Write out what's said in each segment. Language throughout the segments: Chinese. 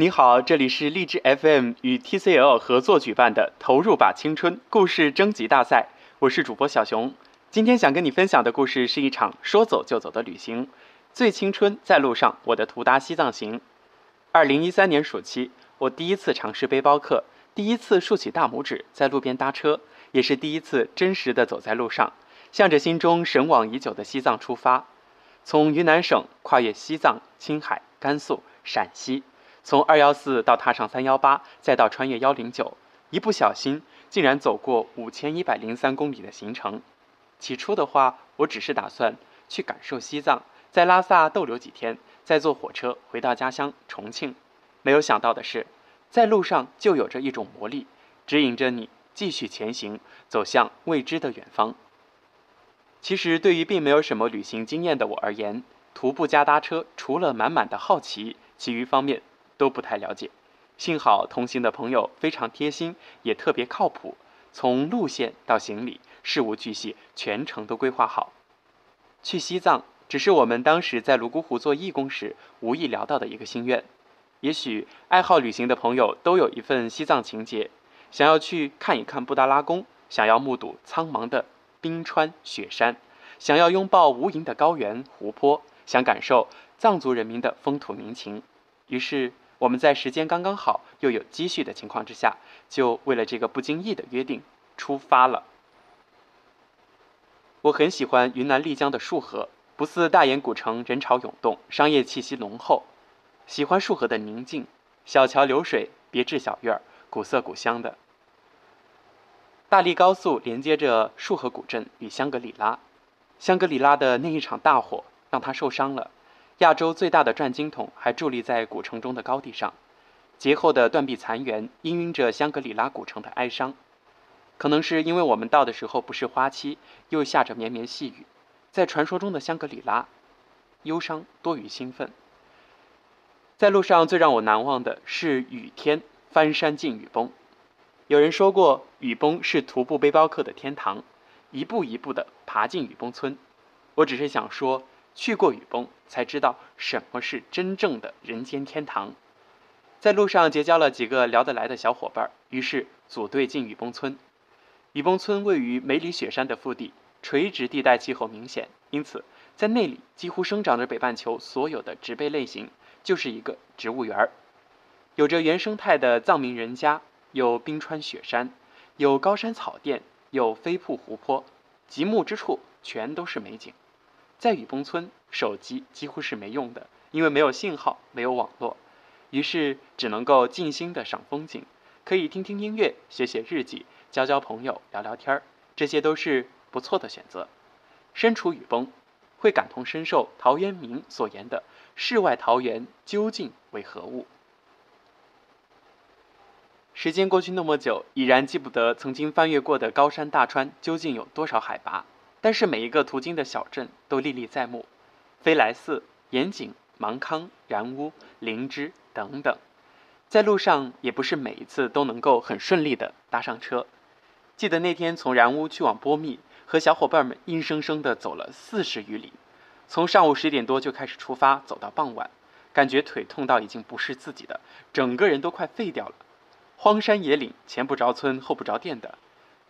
你好，这里是荔枝 FM 与 TCL 合作举办的“投入吧青春”故事征集大赛，我是主播小熊。今天想跟你分享的故事是一场说走就走的旅行，最青春在路上，我的图达西藏行。二零一三年暑期，我第一次尝试背包客，第一次竖起大拇指在路边搭车，也是第一次真实的走在路上，向着心中神往已久的西藏出发。从云南省跨越西藏、青海、甘肃、陕西，从二幺四到踏上三幺八，再到穿越幺零九，一不小心竟然走过五千一百零三公里的行程。起初的话，我只是打算去感受西藏，在拉萨逗留几天，再坐火车回到家乡重庆。没有想到的是，在路上就有着一种魔力，指引着你继续前行，走向未知的远方。其实，对于并没有什么旅行经验的我而言，徒步加搭车，除了满满的好奇，其余方面都不太了解。幸好同行的朋友非常贴心，也特别靠谱，从路线到行李，事无巨细，全程都规划好。去西藏，只是我们当时在泸沽湖做义工时无意聊到的一个心愿。也许爱好旅行的朋友都有一份西藏情结，想要去看一看布达拉宫，想要目睹苍茫的。冰川雪山，想要拥抱无垠的高原湖泊，想感受藏族人民的风土民情。于是，我们在时间刚刚好又有积蓄的情况之下，就为了这个不经意的约定出发了。我很喜欢云南丽江的束河，不似大研古城人潮涌动，商业气息浓厚。喜欢束河的宁静，小桥流水，别致小院儿，古色古香的。大荔高速连接着束河古镇与香格里拉，香格里拉的那一场大火让他受伤了。亚洲最大的转经筒还伫立在古城中的高地上，劫后的断壁残垣氤氲着香格里拉古城的哀伤。可能是因为我们到的时候不是花期，又下着绵绵细雨，在传说中的香格里拉，忧伤多于兴奋。在路上最让我难忘的是雨天翻山进雨崩。有人说过，雨崩是徒步背包客的天堂，一步一步地爬进雨崩村。我只是想说，去过雨崩，才知道什么是真正的人间天堂。在路上结交了几个聊得来的小伙伴，于是组队进雨崩村。雨崩村位于梅里雪山的腹地，垂直地带气候明显，因此在那里几乎生长着北半球所有的植被类型，就是一个植物园儿。有着原生态的藏民人家。有冰川雪山，有高山草甸，有飞瀑湖泊，极目之处全都是美景。在雨崩村，手机几乎是没用的，因为没有信号，没有网络，于是只能够静心的赏风景，可以听听音乐，写写日记，交交朋友，聊聊天儿，这些都是不错的选择。身处雨崩，会感同身受陶渊明所言的“世外桃源究竟为何物”。时间过去那么久，已然记不得曾经翻越过的高山大川究竟有多少海拔。但是每一个途经的小镇都历历在目，飞来寺、盐井、芒康、然乌、灵芝等等。在路上也不是每一次都能够很顺利的搭上车。记得那天从然乌去往波密，和小伙伴们硬生生的走了四十余里，从上午十点多就开始出发，走到傍晚，感觉腿痛到已经不是自己的，整个人都快废掉了。荒山野岭，前不着村后不着店的，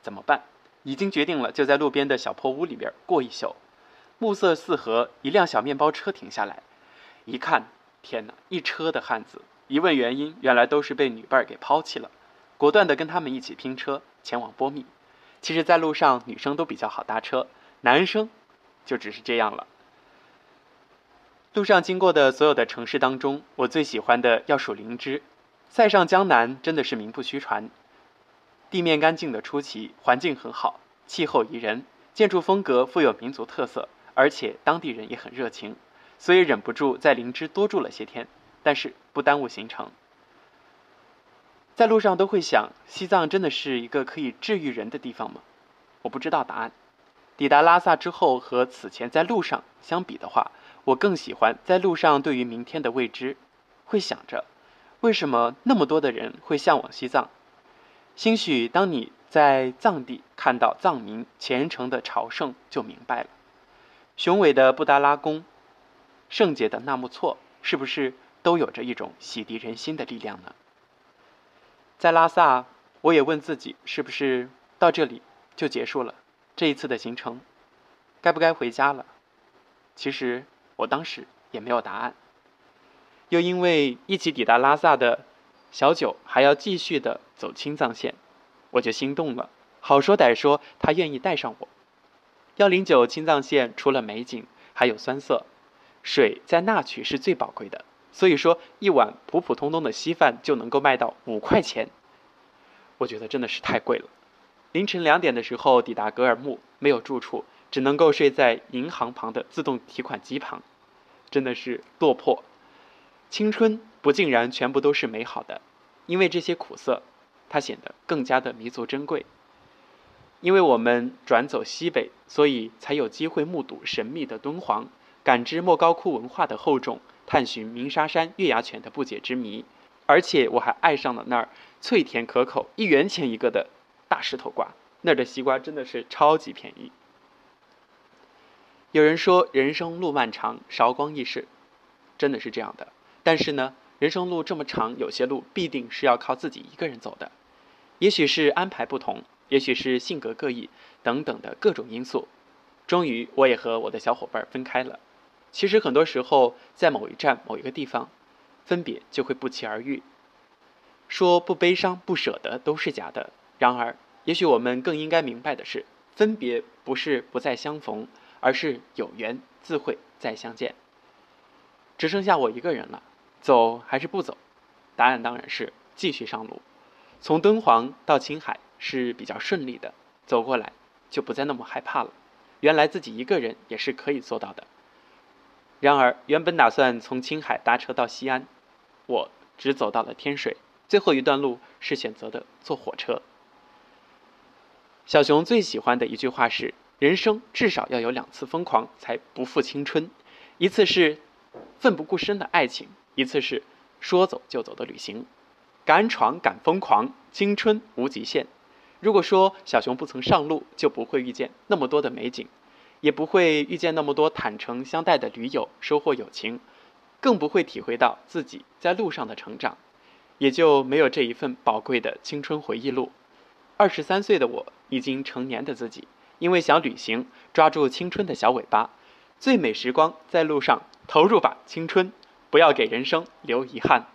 怎么办？已经决定了，就在路边的小破屋里边过一宿。暮色四合，一辆小面包车停下来，一看，天哪，一车的汉子。一问原因，原来都是被女伴给抛弃了，果断的跟他们一起拼车前往波密。其实，在路上女生都比较好搭车，男生就只是这样了。路上经过的所有的城市当中，我最喜欢的要数灵芝。塞上江南真的是名不虚传，地面干净的出奇，环境很好，气候宜人，建筑风格富有民族特色，而且当地人也很热情，所以忍不住在林芝多住了些天，但是不耽误行程。在路上都会想，西藏真的是一个可以治愈人的地方吗？我不知道答案。抵达拉萨之后，和此前在路上相比的话，我更喜欢在路上对于明天的未知，会想着。为什么那么多的人会向往西藏？兴许当你在藏地看到藏民虔诚的朝圣，就明白了。雄伟的布达拉宫，圣洁的纳木错，是不是都有着一种洗涤人心的力量呢。在拉萨，我也问自己，是不是到这里就结束了这一次的行程，该不该回家了？其实我当时也没有答案。又因为一起抵达拉萨的小九还要继续的走青藏线，我就心动了。好说歹说，他愿意带上我。幺零九青藏线除了美景，还有酸涩，水在那曲是最宝贵的。所以说，一碗普普通通的稀饭就能够卖到五块钱，我觉得真的是太贵了。凌晨两点的时候抵达格尔木，没有住处，只能够睡在银行旁的自动提款机旁，真的是落魄。青春不竟然全部都是美好的，因为这些苦涩，它显得更加的弥足珍贵。因为我们转走西北，所以才有机会目睹神秘的敦煌，感知莫高窟文化的厚重。探寻鸣沙山月牙泉的不解之谜，而且我还爱上了那儿脆甜可口、一元钱一个的大石头瓜。那儿的西瓜真的是超级便宜。有人说人生路漫长，韶光易逝，真的是这样的。但是呢，人生路这么长，有些路必定是要靠自己一个人走的。也许是安排不同，也许是性格各异等等的各种因素，终于我也和我的小伙伴分开了。其实很多时候，在某一站、某一个地方，分别就会不期而遇。说不悲伤、不舍得都是假的。然而，也许我们更应该明白的是，分别不是不再相逢，而是有缘自会再相见。只剩下我一个人了，走还是不走？答案当然是继续上路。从敦煌到青海是比较顺利的，走过来就不再那么害怕了。原来自己一个人也是可以做到的。然而，原本打算从青海搭车到西安，我只走到了天水，最后一段路是选择的坐火车。小熊最喜欢的一句话是：“人生至少要有两次疯狂，才不负青春。一次是奋不顾身的爱情，一次是说走就走的旅行。敢闯敢疯狂，青春无极限。如果说小熊不曾上路，就不会遇见那么多的美景。”也不会遇见那么多坦诚相待的驴友，收获友情，更不会体会到自己在路上的成长，也就没有这一份宝贵的青春回忆录。二十三岁的我，已经成年的自己，因为想旅行，抓住青春的小尾巴，最美时光在路上，投入吧青春，不要给人生留遗憾。